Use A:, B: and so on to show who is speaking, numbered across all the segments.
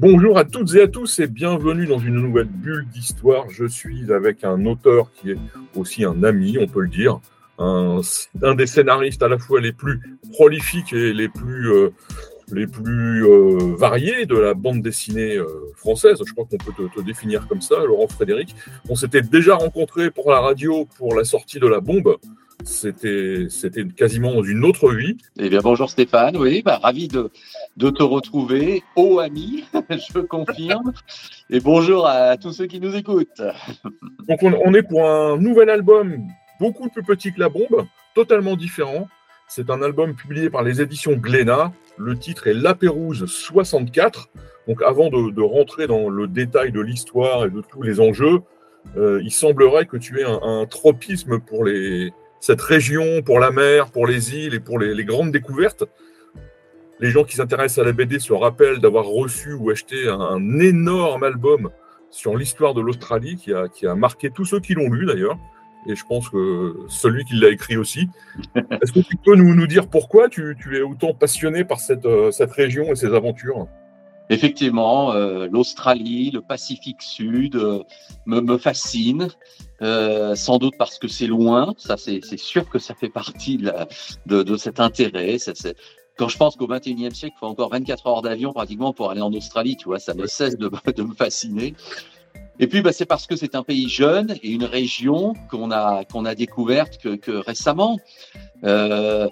A: Bonjour à toutes et à tous et bienvenue dans une nouvelle bulle d'histoire. Je suis avec un auteur qui est aussi un ami, on peut le dire, un, des scénaristes à la fois les plus prolifiques et les plus, euh, les plus euh, variés de la bande dessinée euh, française. Je crois qu'on peut te, définir comme ça, Laurent Frédéric. On s'était déjà rencontré pour la radio pour la sortie de la bombe. C'était, quasiment une autre vie.
B: Eh bien, bonjour Stéphane, oui, bah, ravi de, de te retrouver, ô ami, je confirme. Et bonjour à tous ceux qui nous écoutent.
A: Donc, on, est pour un nouvel album, beaucoup plus petit que la bombe, totalement différent. C'est un album publié par les éditions Glénat. Le titre est La Pérouse 64. Donc, avant de, rentrer dans le détail de l'histoire et de tous les enjeux, euh, il semblerait que tu aies un, tropisme pour cette région, pour la mer, pour les îles et pour les, grandes découvertes. Les gens qui s'intéressent à la BD se rappellent d'avoir reçu ou acheté un, un énorme album sur l'histoire de l'Australie qui a, qui a, marqué tous ceux qui l'ont lu d'ailleurs. Et je pense que celui qui l'a écrit aussi. Est-ce que tu peux nous, nous dire pourquoi tu, tu, es autant passionné par cette, euh, cette région et ses aventures?
B: Effectivement, euh, l'Australie, le Pacifique Sud euh, me, me fascine, euh, sans doute parce que c'est loin. Ça, c'est sûr que ça fait partie de, la, de, de cet intérêt. Ça, quand je pense qu'au 21e siècle, il faut encore 24 heures d'avion pratiquement pour aller en Australie, tu vois, ça ne cesse de, de me fasciner. Et puis, bah, c'est parce que c'est un pays jeune et une région qu'on a, qu'on a découverte que, que récemment. Euh,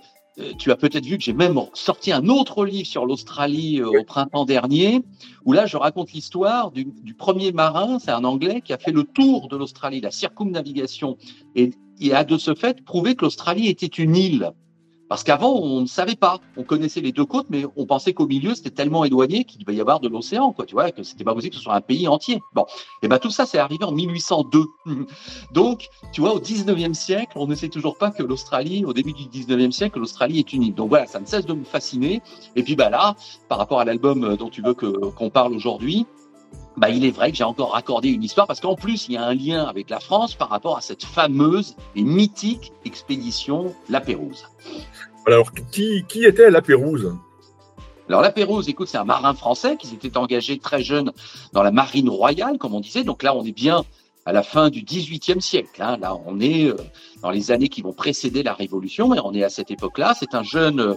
B: tu as peut-être vu que j'ai même sorti un autre livre sur l'Australie euh, au printemps dernier, où là, je raconte l'histoire du, du, premier marin, c'est un Anglais, qui a fait le tour de l'Australie, la circumnavigation, et, et a de ce fait prouvé que l'Australie était une île. Parce qu'avant, on ne savait pas. On connaissait les deux côtes, mais on pensait qu'au milieu, c'était tellement éloigné qu'il devait y avoir de l'océan, quoi. Tu vois, que c'était pas possible que ce soit un pays entier. Bon. Et ben, tout ça, c'est arrivé en 1802. Donc, tu vois, au 19e siècle, on ne sait toujours pas que l'Australie, au début du 19e siècle, l'Australie est une île. Donc voilà, ça ne cesse de me fasciner. Et puis, bah là, par rapport à l'album dont tu veux que, qu'on parle aujourd'hui, bah, il est vrai que j'ai encore raccordé une histoire parce qu'en plus, il y a un lien avec la France par rapport à cette fameuse et mythique expédition La Pérouse.
A: Alors, qui, qui était La Pérouse?
B: Alors la Pérouse, écoute, c'est un marin français qui s'était engagé très jeune dans la marine royale, comme on disait. Donc là, on est bien à la fin du XVIIIe siècle. Hein. Là, on est dans les années qui vont précéder la Révolution, et on est à cette époque-là. C'est un jeune,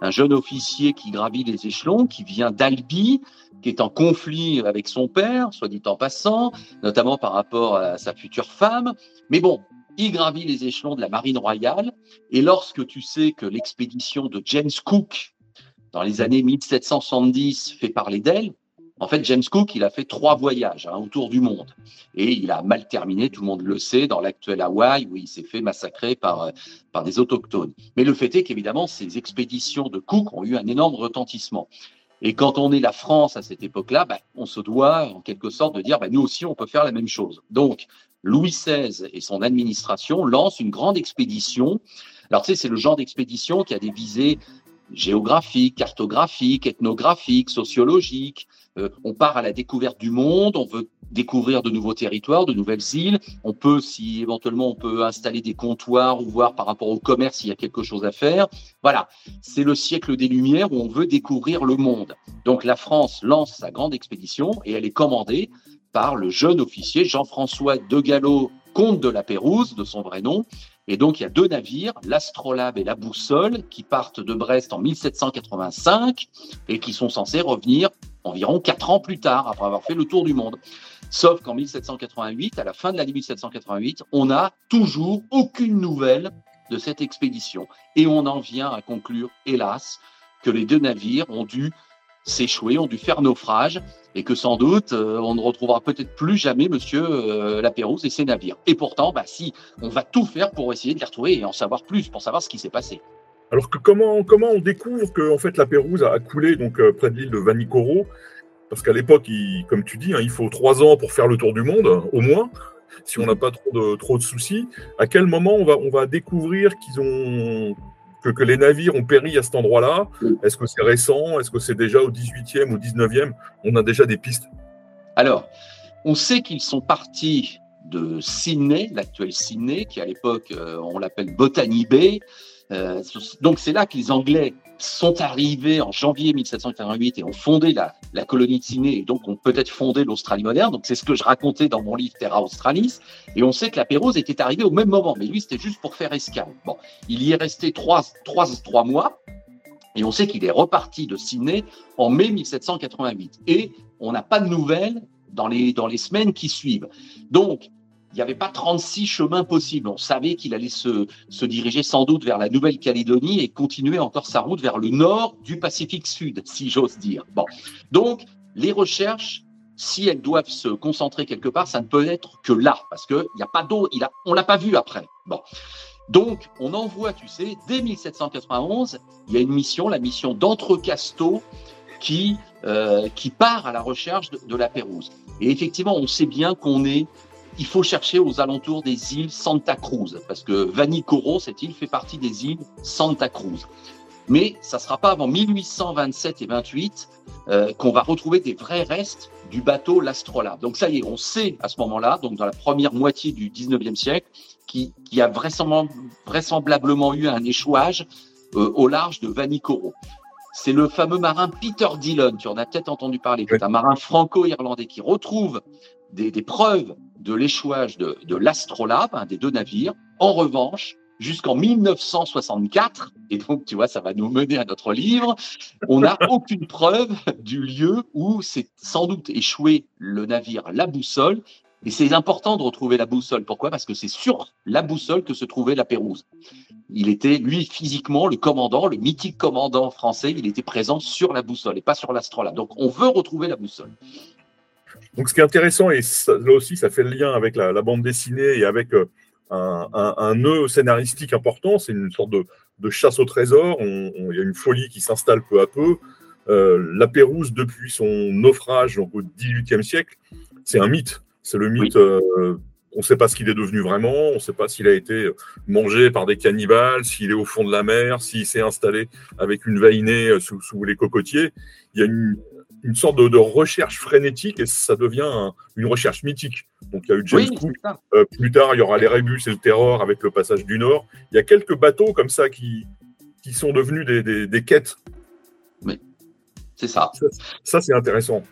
B: un jeune officier qui gravit les échelons, qui vient d'Albi, qui est en conflit avec son père, soit dit en passant, notamment par rapport à sa future femme. Mais bon, il gravit les échelons de la marine royale, et lorsque tu sais que l'expédition de James Cook, dans les années 1770, fait parler d'elle, en fait, James Cook, il a fait trois voyages hein, autour du monde. Et il a mal terminé, tout le monde le sait, dans l'actuel Hawaï, où il s'est fait massacrer par, par des autochtones. Mais le fait est qu'évidemment, ces expéditions de Cook ont eu un énorme retentissement. Et quand on est la France à cette époque-là, bah, on se doit en quelque sorte de dire, bah, nous aussi, on peut faire la même chose. Donc, Louis XVI et son administration lancent une grande expédition. Alors, tu sais, c'est le genre d'expédition qui a des visées géographiques, cartographiques, ethnographiques, sociologiques. Euh, on part à la découverte du monde, on veut découvrir de nouveaux territoires, de nouvelles îles. On peut, si éventuellement on peut installer des comptoirs ou voir par rapport au commerce s'il y a quelque chose à faire. Voilà, c'est le siècle des Lumières où on veut découvrir le monde. Donc la France lance sa grande expédition et elle est commandée par le jeune officier Jean-François de Gallo, comte de la Pérouse, de son vrai nom. Et donc, il y a deux navires, l'Astrolabe et la Boussole, qui partent de Brest en 1785 et qui sont censés revenir environ quatre ans plus tard, après avoir fait le tour du monde. Sauf qu'en 1788, à la fin de l'année 1788, on n'a toujours aucune nouvelle de cette expédition. Et on en vient à conclure, hélas, que les deux navires ont dû s'échouer, ont dû faire naufrage, et que sans doute, euh, on ne retrouvera peut-être plus jamais Monsieur euh, Lapérouse et ses navires. Et pourtant, bah, si, on va tout faire pour essayer de les retrouver et en savoir plus, pour savoir ce qui s'est passé.
A: Alors que comment, comment on découvre que en fait, la Pérouse a coulé donc, euh, près de l'île de Vanikoro parce qu'à l'époque, comme tu dis, hein, il faut trois ans pour faire le tour du monde, au moins, si on n'a pas trop de, trop de soucis. À quel moment on va, on va découvrir qu'ils ont que, que, les navires ont péri à cet endroit-là? Est-ce que c'est récent? Est-ce que c'est déjà au 18e ou 19e On a déjà des pistes
B: Alors, on sait qu'ils sont partis de Sydney, l'actuel Sydney, qui à l'époque, euh, on l'appelle Botany Bay. Euh, donc c'est là que les Anglais sont arrivés en janvier 1788 et ont fondé la, la colonie de Sydney et donc ont peut-être fondé l'Australie moderne. Donc c'est ce que je racontais dans mon livre Terra Australis. Et on sait que la Pérouse était arrivée au même moment, mais lui c'était juste pour faire escale. Bon, il y est resté trois, trois, trois mois et on sait qu'il est reparti de Sydney en mai 1788. Et on n'a pas de nouvelles dans les, dans les semaines qui suivent. Donc, il n'y avait pas 36 chemins possibles. On savait qu'il allait se, se, diriger sans doute vers la Nouvelle-Calédonie et continuer encore sa route vers le nord du Pacifique Sud, si j'ose dire. Bon. Donc, les recherches, si elles doivent se concentrer quelque part, ça ne peut être que là, parce qu'il n'y a pas d'eau, a, on l'a pas vu après. Bon. Donc, on envoie, tu sais, dès 1791, il y a une mission, la mission d'Entrecasteaux, qui, euh, qui part à la recherche de la Pérouse. Et effectivement, on sait bien qu'on est il faut chercher aux alentours des îles Santa Cruz, parce que Vanicoro, cette île, fait partie des îles Santa Cruz. Mais ça ne sera pas avant 1827 et 28 euh, qu'on va retrouver des vrais restes du bateau l'Astrolabe. Donc ça y est, on sait à ce moment-là, donc dans la première moitié du 19e siècle, qu'il y a vraisemblablement eu un échouage euh, au large de Vanicoro. C'est le fameux marin Peter Dillon, tu en as peut-être entendu parler, c'est un marin franco-irlandais qui retrouve des, des preuves de l'échouage de, de l'Astrolabe, un des deux navires. En revanche, jusqu'en 1964, et donc tu vois, ça va nous mener à notre livre, on n'a aucune preuve du lieu où s'est sans doute échoué le navire La Boussole. Et c'est important de retrouver la boussole. Pourquoi? Parce que c'est sur la boussole que se trouvait la Pérouse. Il était, lui, physiquement, le commandant, le mythique commandant français, il était présent sur la boussole et pas sur l'Astrolabe. Donc on veut retrouver la boussole.
A: Donc, ce qui est intéressant, et là aussi, ça fait le lien avec la, bande dessinée et avec euh, un, nœud scénaristique important, c'est une sorte de, chasse au trésor. Il y a une folie qui s'installe peu à peu. Euh, la Pérouse, depuis son naufrage donc au XVIIIe siècle, c'est un mythe. C'est le mythe. Euh, on ne sait pas ce qu'il est devenu vraiment. On ne sait pas s'il a été mangé par des cannibales, s'il est au fond de la mer, s'il s'est installé avec une vainée sous, sous les cocotiers. Il y a une, une sorte de, recherche frénétique et ça devient une recherche mythique. Donc il y a eu James Cook. Euh, plus tard, il y aura les Rébus et le Terror avec le passage du Nord. Il y a quelques bateaux comme ça qui, qui sont devenus des, des, quêtes.
B: Oui, c'est ça.
A: Ça, c'est intéressant.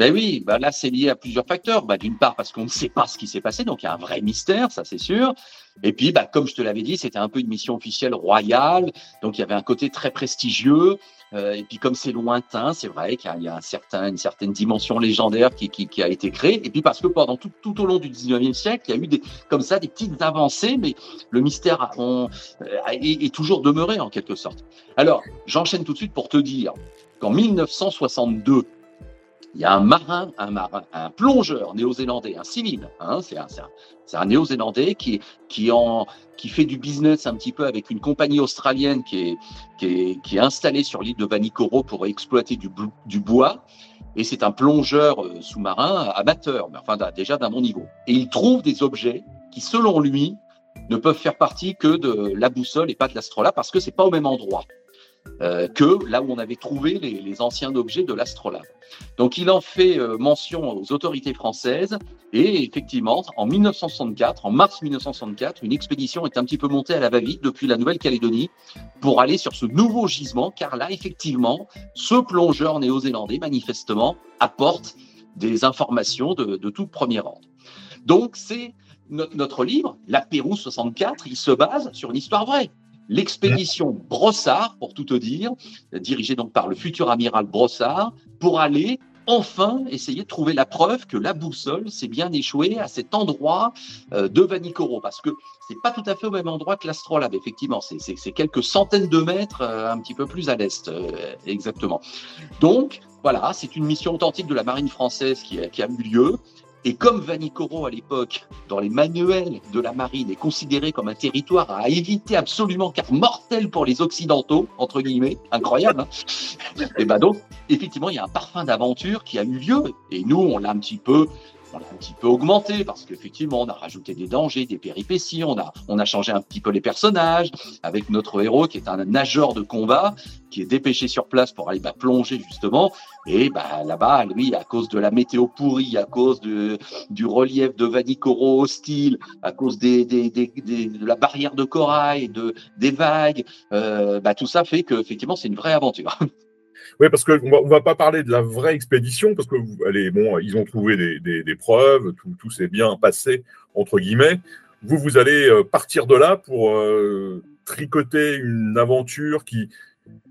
B: Ben oui, ben là c'est lié à plusieurs facteurs. Ben, D'une part parce qu'on ne sait pas ce qui s'est passé, donc il y a un vrai mystère, ça c'est sûr. Et puis, ben, comme je te l'avais dit, c'était un peu une mission officielle royale, donc il y avait un côté très prestigieux. Euh, et puis comme c'est lointain, c'est vrai qu'il y a un certain, une certaine dimension légendaire qui, qui, qui, a été créée. Et puis parce que pendant tout, tout au long du 19e siècle, il y a eu des, comme ça des petites avancées, mais le mystère a, on, est, toujours demeuré en quelque sorte. Alors, j'enchaîne tout de suite pour te dire qu'en 1962, il y a un marin, un marin, un plongeur néo-zélandais, un civil, hein, c'est un, un, un néo-zélandais qui, qui, qui fait du business un petit peu avec une compagnie australienne qui est, qui est, qui est installée sur l'île de Vanikoro pour exploiter du, du bois. Et c'est un plongeur euh, sous-marin amateur, mais enfin déjà d'un bon niveau. Et il trouve des objets qui, selon lui, ne peuvent faire partie que de la boussole et pas de l'astrolabe parce que c'est pas au même endroit. Euh, que là où on avait trouvé les, anciens objets de l'astrolabe. Donc il en fait euh, mention aux autorités françaises et effectivement, en 1964, en mars 1964, une expédition est un petit peu montée à la va-vite depuis la Nouvelle-Calédonie pour aller sur ce nouveau gisement, car là, effectivement, ce plongeur néo-zélandais, manifestement, apporte des informations de, de tout premier ordre. Donc c'est notre livre, La Pérou 64, il se base sur une histoire vraie l'expédition Brossard, pour tout te dire, dirigée donc par le futur amiral Brossard, pour aller enfin essayer de trouver la preuve que la boussole s'est bien échouée à cet endroit euh, de Vanikoro, parce que c'est pas tout à fait au même endroit que l'astrolabe, effectivement, c'est quelques centaines de mètres euh, un petit peu plus à l'est, euh, exactement. Donc, voilà, c'est une mission authentique de la marine française qui qui a eu lieu. Et comme Vanikoro à l'époque, dans les manuels de la marine, est considéré comme un territoire à éviter absolument car mortel pour les Occidentaux, entre guillemets, incroyable, hein et ben donc, effectivement, il y a un parfum d'aventure qui a eu lieu. Et nous, on l'a un petit peu on a un petit peu augmenté parce qu'effectivement, on a rajouté des dangers, des péripéties, on a, on a changé un petit peu les personnages avec notre héros qui est un nageur de combat qui est dépêché sur place pour aller bah, plonger justement. Et bah, là-bas, lui, à cause de la météo pourrie, à cause de, du relief de Vanikoro hostile, à cause des, des, des, de la barrière de corail, de, des vagues, euh, bah, tout ça fait que effectivement, c'est une vraie aventure.
A: Oui, parce qu'on ne va pas parler de la vraie expédition, parce que bon, ils ont trouvé des, preuves, tout, s'est bien passé, entre guillemets. Vous, vous allez euh, partir de là pour euh, tricoter une aventure qui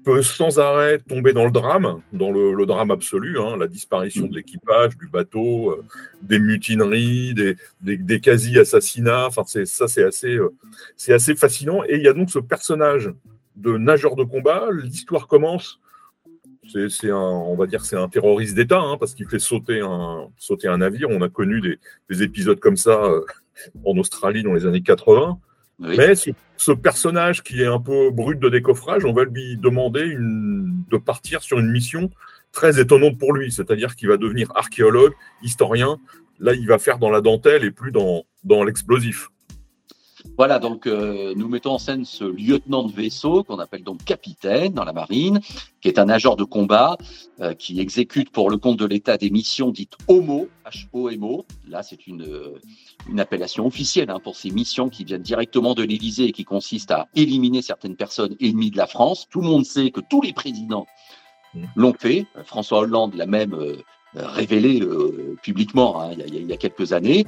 A: peut sans arrêt tomber dans le drame, dans le, drame absolu, hein, la disparition de l'équipage, du bateau, euh, des mutineries, des, des, quasi-assassinats. Enfin, ça, c'est assez, c'est assez fascinant. Et il y a donc ce personnage de nageur de combat. L'histoire commence c'est un, on va dire, c'est un terroriste d'État hein, parce qu'il fait sauter un, sauter un navire. On a connu des, épisodes comme ça euh, en Australie dans les années 80. Mais ce, personnage qui est un peu brut de décoffrage, on va lui demander une, de partir sur une mission très étonnante pour lui, c'est-à-dire qu'il va devenir archéologue, historien. Là, il va faire dans la dentelle et plus dans, dans l'explosif.
B: Voilà, donc euh, nous mettons en scène ce lieutenant de vaisseau qu'on appelle donc capitaine dans la marine, qui est un nageur de combat euh, qui exécute pour le compte de l'État des missions dites HOMO, H-O-M-O. Là, c'est une, euh, une appellation officielle hein, pour ces missions qui viennent directement de l'Élysée et qui consistent à éliminer certaines personnes ennemies de la France. Tout le monde sait que tous les présidents mmh. l'ont fait. François Hollande l'a même révélé publiquement hein, il, y a, quelques années.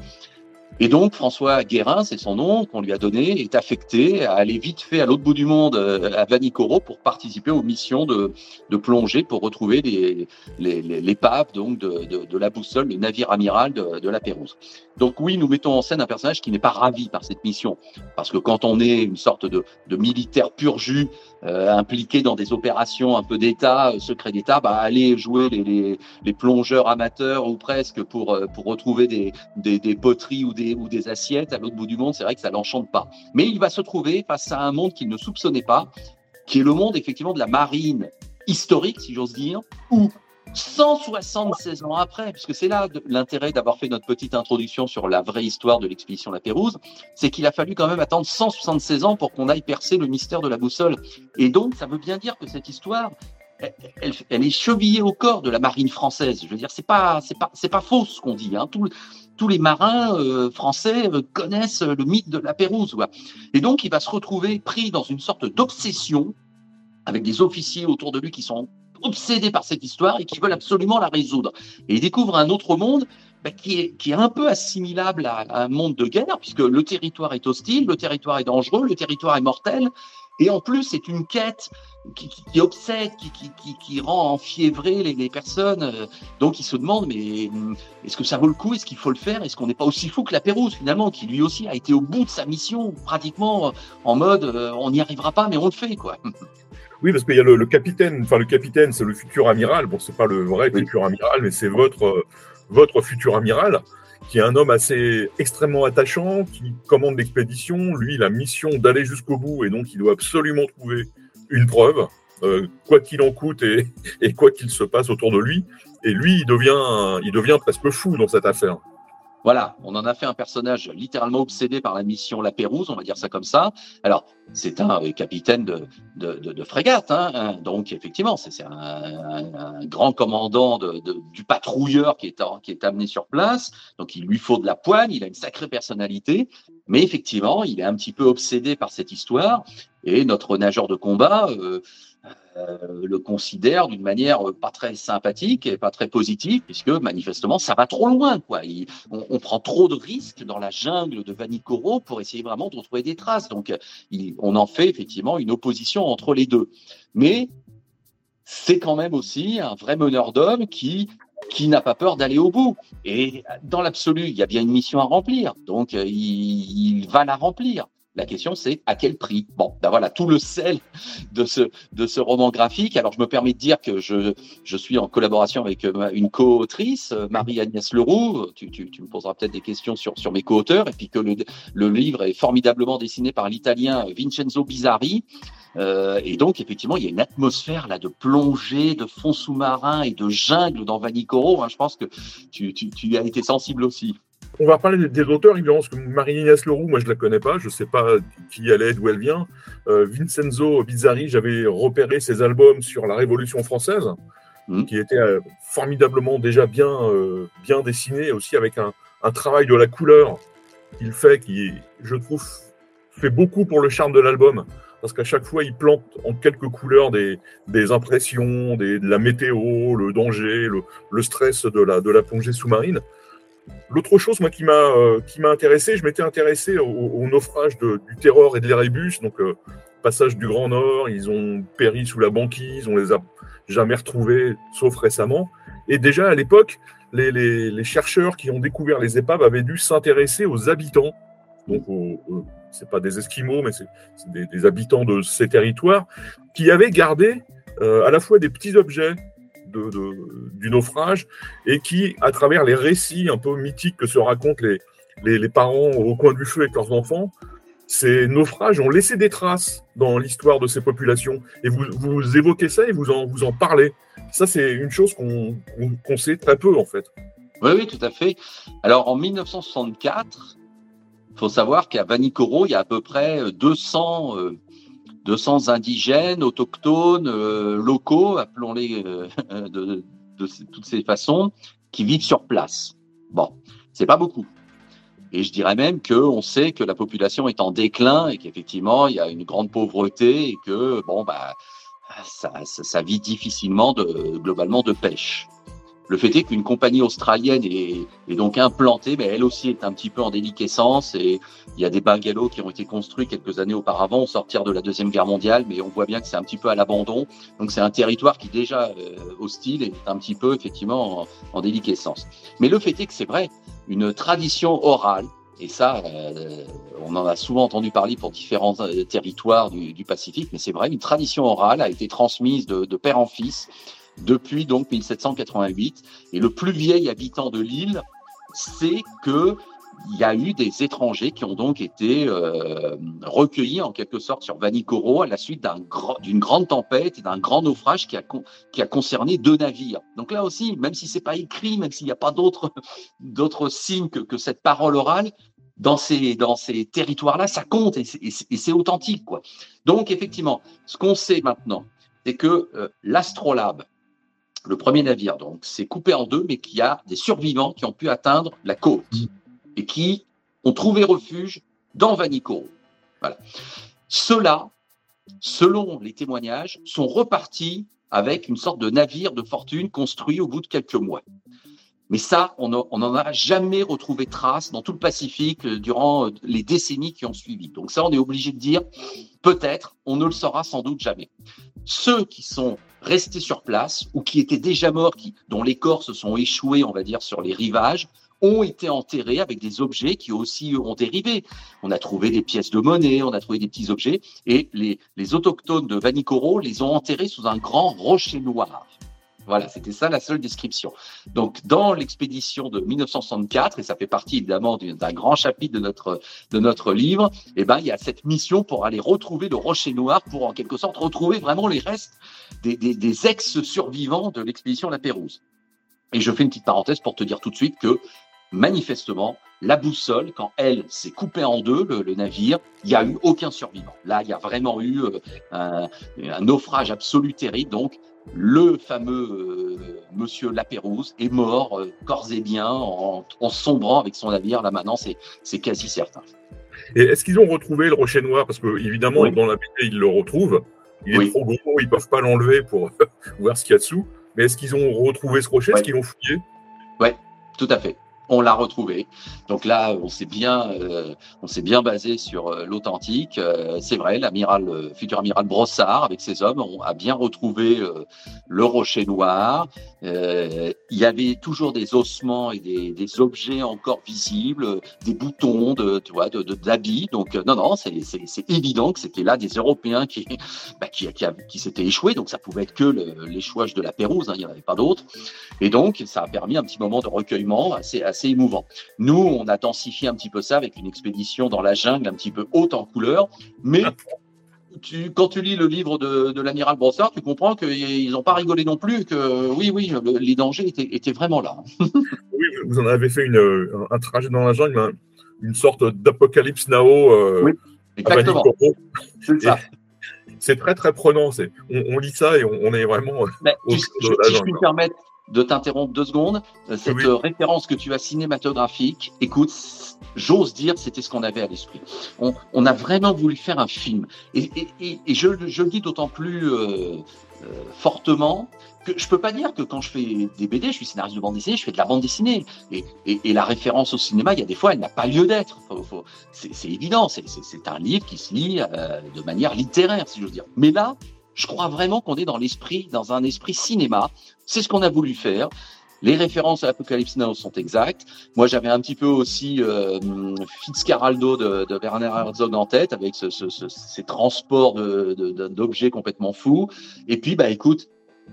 B: Et donc, François Guérin, c'est son nom qu'on lui a donné, est affecté à aller vite fait à l'autre bout du monde, euh, à Vanikoro, pour participer aux missions de, de plongée pour retrouver les, les, les, donc de, de, de, la boussole, le navire amiral de, de la Pérouse. Donc oui, nous mettons en scène un personnage qui n'est pas ravi par cette mission, parce que quand on est une sorte de, de militaire pur jus, euh, impliqué dans des opérations un peu d'État, euh, secret d'État, bah, aller jouer les, plongeurs amateurs ou presque pour, pour retrouver des poteries ou des ou des assiettes à l'autre bout du monde, c'est vrai que ça l'enchante pas. Mais il va se trouver face à un monde qu'il ne soupçonnait pas, qui est le monde effectivement de la marine historique, si j'ose dire, où 176 ans après, puisque c'est là l'intérêt d'avoir fait notre petite introduction sur la vraie histoire de l'expédition La Pérouse, c'est qu'il a fallu quand même attendre 176 ans pour qu'on aille percer le mystère de la boussole. Et donc, ça veut bien dire que cette histoire, elle, est chevillée au corps de la marine française. Je veux dire, c'est pas, c'est pas, c'est pas faux ce qu'on dit. Hein. Tous les marins euh, français euh, connaissent le mythe de la Pérouse. Et donc, il va se retrouver pris dans une sorte d'obsession avec des officiers autour de lui qui sont obsédés par cette histoire et qui veulent absolument la résoudre. Et il découvre un autre monde bah, qui, est, qui est un peu assimilable à, un monde de guerre, puisque le territoire est hostile, le territoire est dangereux, le territoire est mortel, et en plus, c'est une quête qui, qui, obsède, qui, qui, qui, rend enfiévré les, les personnes. Euh, donc, ils se demandent, mais hum, est-ce que ça vaut le coup? Est-ce qu'il faut le faire? Est-ce qu'on n'est pas aussi fou que la Pérouse, finalement, qui lui aussi a été au bout de sa mission, pratiquement euh, en mode euh, on n'y arrivera pas, mais on le fait, quoi.
A: Oui, parce qu'il y a le, capitaine, enfin le capitaine, c'est le futur amiral. Bon, c'est pas le vrai futur amiral, mais c'est votre, votre futur amiral qui est un homme assez extrêmement attachant, qui commande l'expédition. Lui, il a mission d'aller jusqu'au bout et donc il doit absolument trouver une preuve, euh, quoi qu'il en coûte et, et quoi qu'il se passe autour de lui. Et lui, il devient, il devient presque fou dans cette affaire.
B: Voilà, on en a fait un personnage littéralement obsédé par la mission La Pérouse, on va dire ça comme ça. Alors, c'est un euh, capitaine de, de, de, de frégate, hein, hein. donc effectivement, c'est un, un, grand commandant du patrouilleur qui est, qui est amené sur place. Donc, il lui faut de la poigne, il a une sacrée personnalité, mais effectivement, il est un petit peu obsédé par cette histoire. Et notre nageur de combat, euh, le considère d'une manière pas très sympathique et pas très positive, puisque manifestement ça va trop loin. Quoi. on, prend trop de risques dans la jungle de Vanikoro pour essayer vraiment de retrouver des traces. Donc on en fait effectivement une opposition entre les deux. Mais c'est quand même aussi un vrai meneur d'hommes qui qui n'a pas peur d'aller au bout. Et dans l'absolu, il y a bien une mission à remplir, donc il va la remplir. La question, c'est à quel prix? Bon, ben voilà, tout le sel de ce, de ce roman graphique. Alors, je me permets de dire que je, je suis en collaboration avec euh, une co-autrice, euh, Marie-Agnès Leroux. Tu, tu, tu me poseras peut-être des questions sur, sur mes co-auteurs. Et puis que le, le livre est formidablement dessiné par l'italien Vincenzo Bizzarri. Euh, et donc, effectivement, il y a une atmosphère là de plongée, de fond sous-marin et de jungle dans Vanicoro. Hein. Je pense que tu, tu, tu as été sensible aussi.
A: On va parler des, auteurs, évidemment, parce que Marie-Inès Leroux, moi je la connais pas, je sais pas qui elle est, d'où elle vient. Euh, Vincenzo Bizzarri, j'avais repéré ses albums sur la Révolution française, mmh. qui étaient euh, formidablement déjà bien, euh, bien dessinés, aussi avec un, un, travail de la couleur qu'il fait, qui, je trouve, fait beaucoup pour le charme de l'album. Parce qu'à chaque fois, il plante en quelques couleurs des, des impressions, des, de la météo, le danger, le, le stress de la, de la plongée sous-marine. L'autre chose, moi, qui m'a euh, qui m'a intéressé, je m'étais intéressé au, naufrage du Terror et de l'Erebus, donc euh, passage du Grand Nord, ils ont péri sous la banquise, on les a jamais retrouvés, sauf récemment. Et déjà à l'époque, les, les, chercheurs qui ont découvert les épaves avaient dû s'intéresser aux habitants, donc c'est pas des Esquimaux, mais c'est des, habitants de ces territoires, qui avaient gardé euh, à la fois des petits objets du naufrage et qui, à travers les récits un peu mythiques que se racontent les, les, parents au coin du feu avec leurs enfants, ces naufrages ont laissé des traces dans l'histoire de ces populations. Et vous, vous évoquez ça et vous en, vous en parlez. Ça, c'est une chose qu'on sait très peu, en fait.
B: Oui, oui, tout à fait. Alors, en 1964, il faut savoir qu'à Vanikoro, il y a à peu près 200 200 indigènes, autochtones, euh, locaux, appelons-les euh, de, toutes ces façons, qui vivent sur place. Bon, c'est pas beaucoup. Et je dirais même qu'on sait que la population est en déclin et qu'effectivement, il y a une grande pauvreté et que, bon, bah, ça, ça vit difficilement globalement de pêche. Le fait est qu'une compagnie australienne est, donc implantée, mais elle aussi est un petit peu en déliquescence et il y a des bungalows qui ont été construits quelques années auparavant au sortir de la Deuxième Guerre mondiale, mais on voit bien que c'est un petit peu à l'abandon. Donc c'est un territoire qui déjà euh, hostile est un petit peu effectivement en, déliquescence. Mais le fait est que c'est vrai, une tradition orale, et ça, euh, on en a souvent entendu parler pour différents euh, territoires du, Pacifique, mais c'est vrai, une tradition orale a été transmise de, de père en fils depuis donc 1788. Et le plus vieil habitant de l'île, c'est que il y a eu des étrangers qui ont donc été euh, recueillis en quelque sorte sur Vanikoro à la suite d'une grande tempête et d'un grand naufrage qui a, qui a concerné deux navires. Donc là aussi, même si c'est pas écrit, même s'il n'y a pas d'autres d'autres signes que, que, cette parole orale, dans ces, dans ces territoires-là, ça compte et c'est authentique. Quoi. Donc effectivement, ce qu'on sait maintenant, c'est que euh, l'astrolabe, le premier navire. Donc, c'est coupé en deux, mais qu'il y a des survivants qui ont pu atteindre la côte et qui ont trouvé refuge dans Vanikoro. Voilà. Ceux-là, selon les témoignages, sont repartis avec une sorte de navire de fortune construit au bout de quelques mois. Mais ça, on n'en a jamais retrouvé trace dans tout le Pacifique euh, durant euh, les décennies qui ont suivi. Donc ça, on est obligé de dire, peut-être, on ne le saura sans doute jamais. Ceux qui sont restés sur place ou qui étaient déjà morts, dont les corps se sont échoués, on va dire, sur les rivages, ont été enterrés avec des objets qui aussi ont dérivé. On a trouvé des pièces de monnaie, on a trouvé des petits objets, et les, les autochtones de Vanikoro les ont enterrés sous un grand rocher noir. Voilà, c'était ça la seule description. Donc, dans l'expédition de 1964, et ça fait partie évidemment d'un grand chapitre de notre de notre livre, eh ben, il y a cette mission pour aller retrouver le Rocher Noir, pour en quelque sorte retrouver vraiment les restes des, des, des ex-survivants de l'expédition La Pérouse. Et je fais une petite parenthèse pour te dire tout de suite que manifestement, la boussole, quand elle s'est coupée en deux, le, navire, il n'y a eu aucun survivant. Là, il y a vraiment eu euh, un, un naufrage absolu terrible. Donc, le fameux euh, monsieur Lapérouse est mort euh, corps et bien en, sombrant avec son navire. Là maintenant, c'est quasi certain.
A: Et est-ce qu'ils ont retrouvé le rocher noir? Parce que évidemment, dans la BD, ils le retrouvent. Il est trop gros, ils peuvent pas l'enlever pour voir ce qu'il y a dessous. Mais est-ce qu'ils ont retrouvé ce rocher? Est-ce qu'ils l'ont fouillé?
B: Oui, tout à fait. On l'a retrouvé. Donc là, on s'est bien, euh, on s'est bien basé sur euh, l'authentique. Euh, c'est vrai, l'amiral, futur amiral Brossard, avec ses hommes, on a bien retrouvé le rocher noir. il y avait toujours des ossements et des, objets encore visibles, des boutons de, tu vois, de, d'habits. Donc non, non, c'est, évident que c'était là des Européens qui, bah, qui, qui, s'étaient échoués. Donc ça pouvait être que l'échouage de la Pérouse, hein, il n'y en avait pas d'autres. Et donc ça a permis un petit moment de recueillement assez, assez émouvant. Nous, on a densifié un petit peu ça avec une expédition dans la jungle un petit peu haute en couleur, mais tu, quand tu lis le livre de, de l'amiral Brossard, tu comprends qu'ils n'ont pas rigolé non plus, que oui, oui, les dangers étaient, étaient vraiment là.
A: oui, vous en avez fait une, un trajet dans la jungle, une sorte d'apocalypse Nao. Euh, oui,
B: exactement.
A: C'est ça. C'est très très prenant. On, on, lit ça et on, est vraiment.
B: Mais, au, si, je puis me permettre, de t'interrompre deux secondes. Euh, cette référence que tu as cinématographique, écoute, j'ose dire, c'était ce qu'on avait à l'esprit. On, a vraiment voulu faire un film. Et, je, le dis d'autant plus euh, euh, fortement que je peux pas dire que quand je fais des BD, je suis scénariste de bande dessinée, je fais de la bande dessinée. Et, la référence au cinéma, il y a des fois, elle n'a pas lieu d'être. C'est évident, c'est un livre qui se lit de manière littéraire, si j'ose dire. Mais là, je crois vraiment qu'on est dans l'esprit, dans un esprit cinéma. C'est ce qu'on a voulu faire. Les références à Apocalypse Now sont exactes. Moi, j'avais un petit peu aussi euh, Fitzcarraldo de, de Werner Herzog en tête, avec ce, ce, ces transports d'objets de, complètement fous. Et puis, bah, écoute,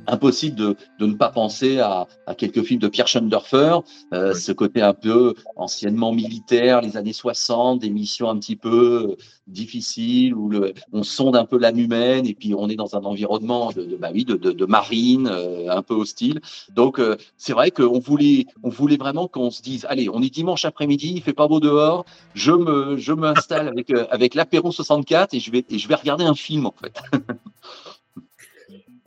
B: impossible de, de, ne pas penser à, à, quelques films de Pierre Schoendorfer, euh, ce côté un peu anciennement militaire, les années 60, des missions un petit peu difficiles où le, on sonde un peu l'âme humaine et puis on est dans un environnement de, de bah oui, de, de marine euh, un peu hostile. Donc euh, c'est vrai qu'on voulait, on voulait vraiment qu'on se dise, allez, on est dimanche après-midi, il fait pas beau dehors, je me, je m'installe avec avec l'apéro 64 et je vais et je vais regarder un film en fait.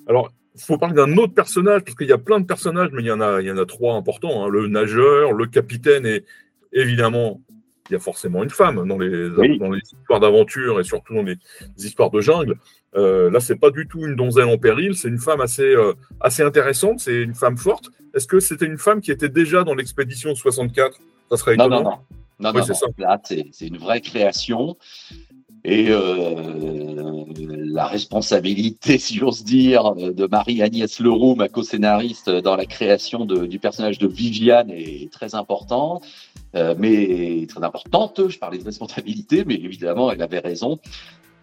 A: Alors, faut parler d'un autre personnage, parce qu'il y a plein de personnages, mais il y en a, il y en a trois importants. Hein. Le nageur, le capitaine et évidemment, il y a forcément une femme dans les, dans les histoires d'aventure et surtout dans les histoires de jungle. Euh, là, c'est pas du tout une donzelle en péril, c'est une femme assez, euh, assez intéressante, c'est une femme forte. Est-ce que c'était une femme qui était déjà dans l'expédition 64
B: Ça serait étonnant. Non, non, non. non, non, Là, c'est une vraie création. Et euh, la responsabilité, si j'ose dire, de Marie-Agnès Leroux, ma co-scénariste, dans la création du personnage de Viviane est très importante, euh, mais très importante. Je parlais de responsabilité, mais évidemment, elle avait raison.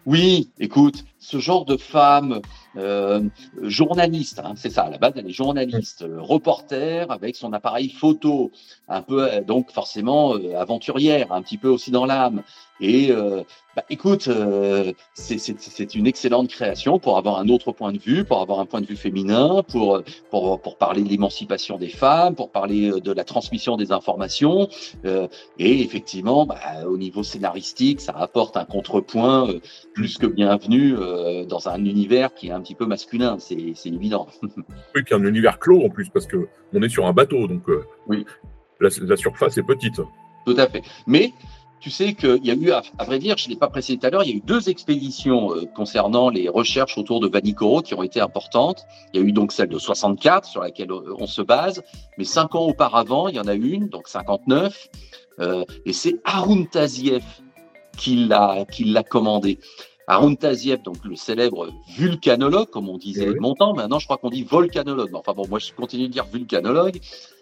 B: Oui, écoute, ce genre de femme euh, journaliste, hein, c'est ça, à la base, elle est journaliste, euh, reporter avec son appareil photo, un peu, euh, donc forcément euh, aventurière, un petit peu aussi dans l'âme. Et bah, écoute, c'est une excellente création pour avoir un autre point de vue, pour avoir un point de vue féminin, pour, pour, pour parler de l'émancipation des femmes, pour parler de la transmission des informations. et effectivement, bah, au niveau scénaristique, ça apporte un contrepoint plus que bienvenu dans un univers qui est petit peu masculin, c'est évident.
A: oui, qui est un univers clos en plus, parce que on est sur un bateau, donc euh,
B: oui.
A: la, surface est petite.
B: Tout à fait. Mais tu sais qu'il y a eu, à, vrai dire, je ne l'ai pas précisé tout à l'heure, il y a eu deux expéditions euh, concernant les recherches autour de Vanikoro qui ont été importantes. Il y a eu donc celle de 64 sur laquelle euh, on se base, mais cinq ans auparavant, il y en a une, donc 59, et c'est Arun Taziev qui l'a commandé. Arun Taziev, donc le célèbre vulcanologue, comme on disait oui. longtemps, maintenant je crois qu'on dit volcanologue. Enfin bon, moi je continue de dire vulcanologue.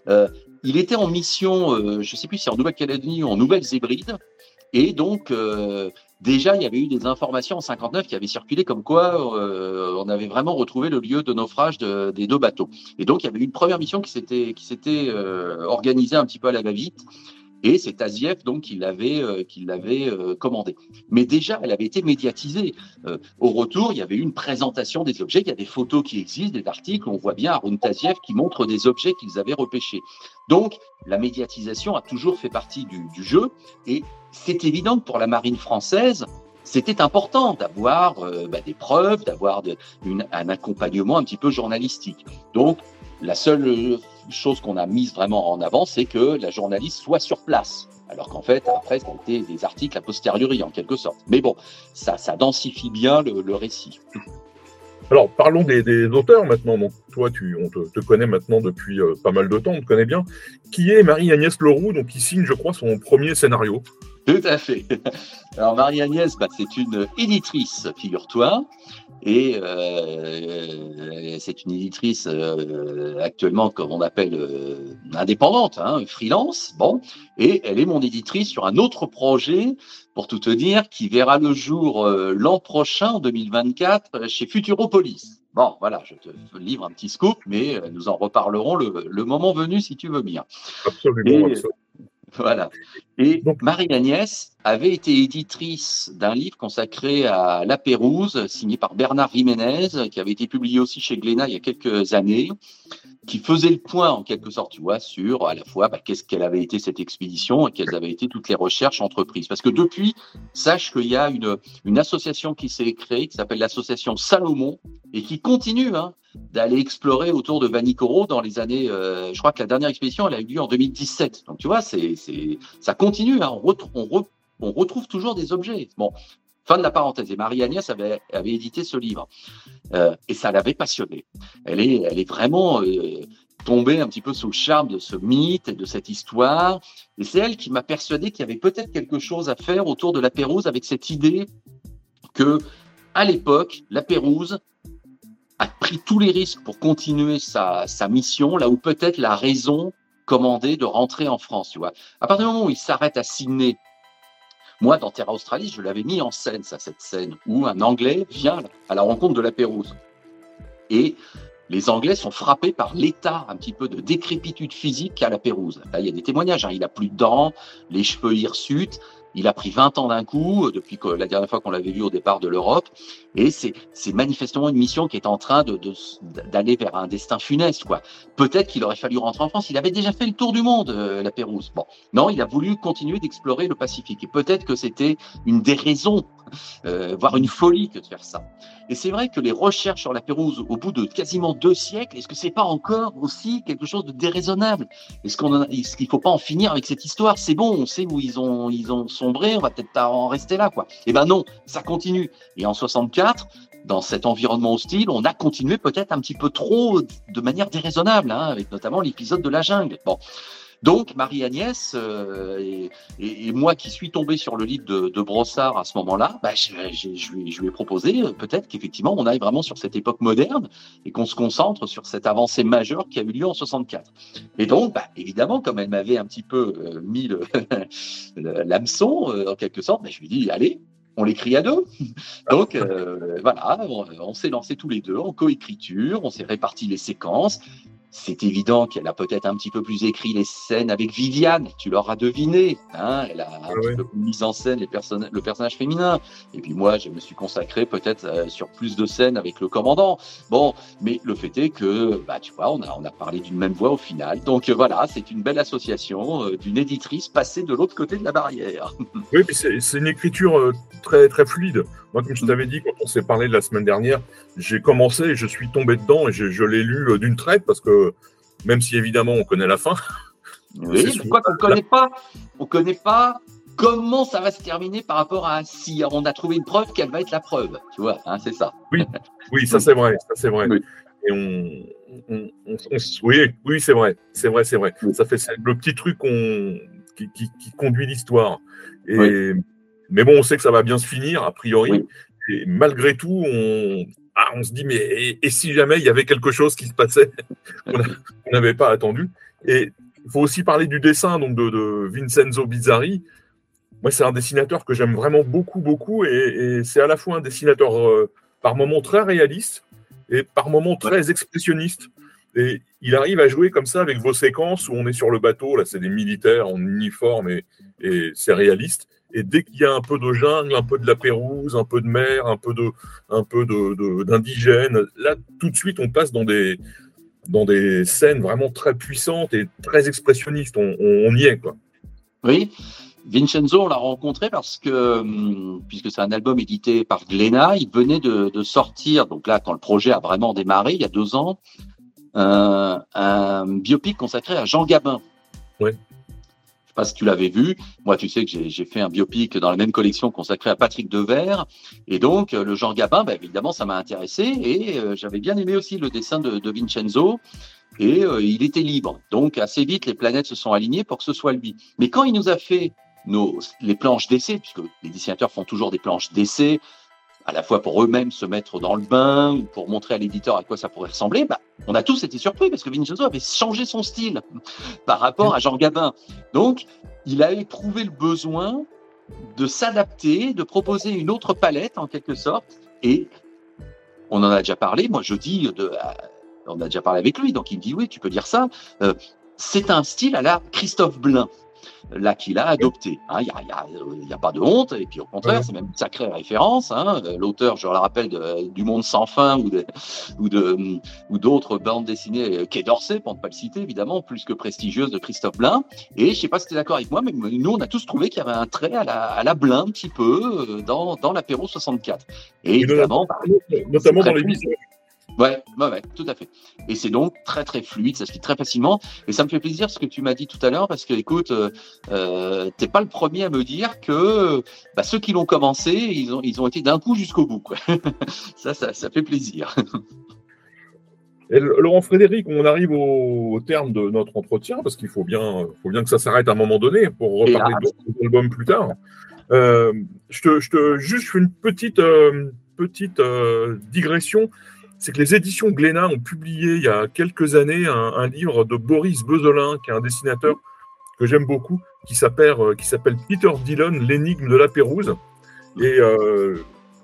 B: Euh, il était en mission, euh, je ne sais plus si en Nouvelle-Calédonie ou en Nouvelle-Zébride, et donc euh, déjà il y avait eu des informations en 59 qui avaient circulé comme quoi on avait vraiment retrouvé le lieu de naufrage de, des deux bateaux. Et donc il y avait eu une première mission qui s'était qui s'était organisée un petit peu à la va-vite et c'est Taziev donc qui l'avait euh, qui l'avait euh, commandé. Mais déjà, elle avait été médiatisée. Euh, au retour, il y avait eu une présentation des objets. Il y a des photos qui existent, des articles. On voit bien Arun Taziev qui montre des objets qu'ils avaient repêchés. Donc, la médiatisation a toujours fait partie du, jeu. Et c'est évident que pour la marine française, c'était important d'avoir bah, des preuves, d'avoir un accompagnement un petit peu journalistique. Donc, la seule chose qu'on a mise vraiment en avant, c'est que la journaliste soit sur place. Alors qu'en fait, après, ça a été des articles a posteriori, en quelque sorte. Mais bon, ça, ça densifie bien le, le récit.
A: Alors, parlons des, auteurs maintenant. Donc, toi, tu, on te, connaît maintenant depuis euh, pas mal de temps, on te connaît bien. Qui est Marie-Agnès Leroux, donc qui signe, je crois, son premier scénario
B: Tout à fait. Alors, Marie-Agnès, bah, c'est une éditrice, figure-toi. Et euh, c'est une éditrice euh, actuellement, comme on appelle, euh, indépendante, hein, freelance. Bon, et elle est mon éditrice sur un autre projet, pour tout te dire, qui verra le jour l'an prochain, en 2024, chez Futuropolis. Bon, voilà, je te livre un petit scoop, mais nous en reparlerons le, moment venu, si tu veux bien.
A: absolument.
B: Voilà. Et Marie-Agnès avait été éditrice d'un livre consacré à La Pérouse, signé par Bernard Jiménez, qui avait été publié aussi chez Glénat il y a quelques années, qui faisait le point en quelque sorte, tu vois, sur à la fois bah, qu'est-ce qu'elle avait été cette expédition et quelles avaient été toutes les recherches entreprises. Parce que depuis, sache qu'il y a une, une association qui s'est créée, qui s'appelle l'association Salomon, et qui continue hein, d'aller explorer autour de Vanikoro dans les années. Euh, je crois que la dernière expédition, elle a eu lieu en 2017. Donc tu vois, c'est, c'est, ça continue. Hein, on, on, on, retrouve toujours des objets. Bon, fin de la parenthèse. Et Marie-Agnès avait, avait édité ce livre. Euh, et ça l'avait passionnée. Elle est, elle est vraiment euh, tombée un petit peu sous le charme de ce mythe et de cette histoire. Et c'est elle qui m'a persuadé qu'il y avait peut-être quelque chose à faire autour de la Pérouse avec cette idée que, à l'époque, la Pérouse a pris tous les risques pour continuer sa, sa mission, là où peut-être la raison commandait de rentrer en France, tu vois. À partir du moment où il s'arrête à Sydney, moi, dans Terra Australis, je l'avais mis en scène, ça, cette scène, où un Anglais vient à la rencontre de la Pérouse. Et les Anglais sont frappés par l'état un petit peu de décrépitude physique qu'a la Pérouse. Là, il y a des témoignages, hein. il a plus de dents, les cheveux hirsutes, il a pris 20 ans d'un coup, euh, depuis que, la dernière fois qu'on l'avait vu au départ de l'Europe. Et c'est, manifestement une mission qui est en train de, d'aller vers un destin funeste. Quoi. Peut-être qu'il aurait fallu rentrer en France. Il avait déjà fait le tour du monde, euh, la Pérouse. Bon, non, il a voulu continuer d'explorer le Pacifique. Et peut-être que c'était une des raisons, euh, voire une folie, que de faire ça. Et c'est vrai que les recherches sur la Pérouse, au bout de quasiment deux siècles, est-ce que c'est pas encore aussi quelque chose de déraisonnable? Est-ce qu'on est-ce qu'il faut pas en finir avec cette histoire? C'est bon, on sait où ils ont ils ont sombré, on va peut-être en rester là, quoi. Eh ben non, ça continue. Et en 64, dans cet environnement hostile, on a continué peut-être un petit peu trop de manière déraisonnable, hein, avec notamment l'épisode de la jungle. Bon. Donc, Marie-Agnès euh, et, moi qui suis tombé sur le livre de, Brossard à ce moment-là, bah, je, lui, ai proposé euh, peut-être qu'effectivement on aille vraiment sur cette époque moderne et qu'on se concentre sur cette avancée majeure qui a eu lieu en 64. Et donc, bah, évidemment, comme elle m'avait un petit peu euh, mis l'hameçon en quelque sorte, bah, je lui ai dit allez, on l'écrit à deux. Donc voilà, on s'est lancé tous les deux en coécriture, on s'est réparti les séquences c'est évident qu'elle a peut-être un petit peu plus écrit les scènes avec Viviane, tu l'auras deviné. Hein elle a un ah petit peu plus mis en scène les le personnage féminin. Et puis moi, je me suis consacré peut-être euh, sur plus de scènes avec le commandant. Bon, mais le fait est que, bah, tu vois, on a, on a parlé d'une même voix au final. Donc euh, voilà, c'est une belle association euh, d'une éditrice passée de l'autre côté de la barrière.
A: oui, c'est une écriture très, très fluide. Moi, comme je t'avais dit quand on s'est parlé de la semaine dernière, j'ai commencé et je suis tombé dedans et je, l'ai lu d'une traite parce que même si évidemment on connaît la fin.
B: Oui, pourquoi qu'on ne connaît pas On connaît pas comment ça va se terminer par rapport à si on a trouvé une preuve, quelle va être la preuve Tu vois, hein, c'est ça.
A: Oui, oui, ça c'est vrai, ça c'est vrai. Et on, oui, oui, c'est vrai, c'est vrai, c'est vrai. Ça fait le petit truc qui, qui, conduit l'histoire. Et mais bon, on sait que ça va bien se finir, a priori. Et malgré tout, on, ah, on se dit, mais et, si jamais il y avait quelque chose qui se passait qu'on n'avait pas attendu Et il faut aussi parler du dessin donc de, Vincenzo Bizzari. Moi, c'est un dessinateur que j'aime vraiment beaucoup, beaucoup. Et, c'est à la fois un dessinateur euh, par moments très réaliste et par moments très expressionniste. Et il arrive à jouer comme ça avec vos séquences où on est sur le bateau. Là, c'est des militaires en uniforme et, et c'est réaliste. Et dès qu'il y a un peu de jungle, un peu de la Pérouse, un peu de mer, un peu de, un peu de, d'indigènes, là, tout de suite, on passe dans des, dans des scènes vraiment très puissantes et très expressionnistes. On, y est, quoi.
B: Oui. Vincenzo, on l'a rencontré parce que, hum, puisque c'est un album édité par Glénat, il venait de, sortir, donc là, quand le projet a vraiment démarré, il y a deux ans, un biopic consacré à Jean Gabin.
A: Oui
B: pas si tu l'avais vu. Moi, tu sais que j'ai fait un biopic dans la même collection consacrée à Patrick Devers. Et donc, le Jean Gabin, bah, évidemment, ça m'a intéressé. Et j'avais bien aimé aussi le dessin de, de Vincenzo et il était libre. Donc assez vite, les planètes se sont alignées pour que ce soit lui. Mais quand il nous a fait nos, les planches d'essai, puisque les dessinateurs font toujours des planches d'essai, à la fois pour eux-mêmes se mettre dans le bain ou pour montrer à l'éditeur à quoi ça pourrait ressembler, bah, on a tous été surpris parce que Vincenzo avait changé son style par rapport à Jean Gabin. Donc, il a éprouvé le besoin de s'adapter, de proposer une autre palette en quelque sorte. Et on en a déjà parlé. Moi, je dis, de, on a déjà parlé avec lui, donc il me dit oui, tu peux dire ça. Euh, c'est un style à la Christophe Blain là qu'il a adopté. Il hein, n'y a, a, pas de honte, et puis au contraire, c'est même une sacrée référence. Hein. L'auteur, je le rappelle, de, du Monde sans fin ou de, ou de ou d'autres bandes dessinées, euh, Quai d'Orsay, pour ne pas le citer évidemment, plus que prestigieuse de Christophe Blain. Et je sais pas si tu es d'accord avec moi, mais nous on a tous trouvé qu'il y avait un trait à la, à la Blain un petit peu euh, dans, dans l'apéro 64. Et évidemment,
A: notamment dans les
B: Ouais, ouais, ouais, tout à fait. Et c'est donc très très fluide, ça se lit très facilement. Et ça me fait plaisir ce que tu m'as dit tout à l'heure parce que, écoute, euh, euh t'es pas le premier à me dire que bah, ceux qui l'ont commencé, ils ont ils ont été d'un coup jusqu'au bout. Quoi. ça, ça, ça fait plaisir.
A: Et Laurent Frédéric, on arrive au, terme de notre entretien parce qu'il faut bien, faut bien que ça s'arrête à un moment donné pour reparler d'autres albums plus tard. Euh, je te, je te, juste une petite, euh, petite digression c'est que les éditions Glénat ont publié il y a quelques années un, livre de Boris Bezelin, qui est un dessinateur que j'aime beaucoup, qui s'appelle euh, Peter Dillon, l'énigme de la Pérouse. Et euh,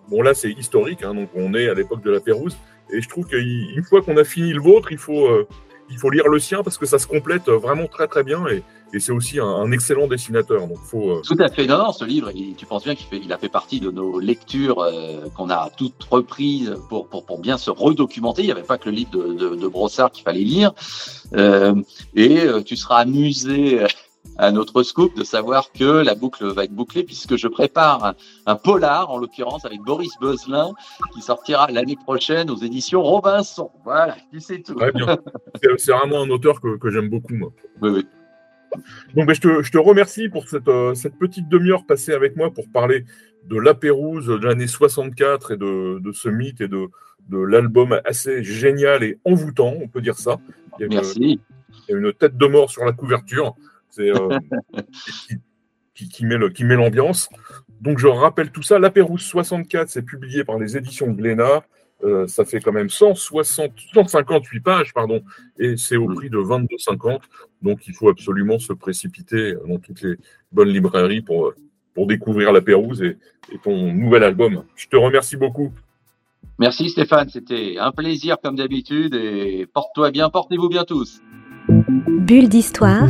A: bon là c'est historique, hein, donc on est à l'époque de la Pérouse. Et je trouve qu'une fois qu'on a fini le vôtre, il faut, euh, il faut lire le sien parce que ça se complète vraiment très très bien. Et, et c'est aussi un, excellent dessinateur. Donc faut,
B: euh, Tout à fait. Non, ce livre, tu penses bien qu'il fait, il a fait partie de nos lectures euh, qu'on a toutes reprises pour, pour, pour, bien se redocumenter. Il n'y avait pas que le livre de, de, de Brossard qu'il fallait lire. Euh, et euh, tu seras amusé à notre scoop de savoir que la boucle va être bouclée puisque je prépare un, polar, en l'occurrence avec Boris Beuzelin, qui sortira l'année prochaine aux éditions Robinson. Voilà, tu sais tout.
A: Très bien. C'est vraiment un auteur que, que j'aime beaucoup, moi.
B: Oui, oui.
A: Donc, ben, je, te, je, te, remercie pour cette, euh, cette petite demi-heure passée avec moi pour parler de La Pérouse de l'année 64 et de, de, ce mythe et de, de l'album assez génial et envoûtant, on peut dire ça.
B: Il y a Merci. Une,
A: il y a une tête de mort sur la couverture euh, qui, qui, met l'ambiance. Donc, je rappelle tout ça. La Pérouse 64, c'est publié par les éditions Glénat. Euh, ça fait quand même 160, 158 pages, pardon, et c'est au prix de 22,50. Donc, il faut absolument se précipiter dans toutes les bonnes librairies pour, pour découvrir La Pérouse et, ton nouvel album. Je te remercie beaucoup.
B: Merci Stéphane, c'était un plaisir comme d'habitude et porte-toi bien, portez-vous bien tous.
C: Bulle d'histoire.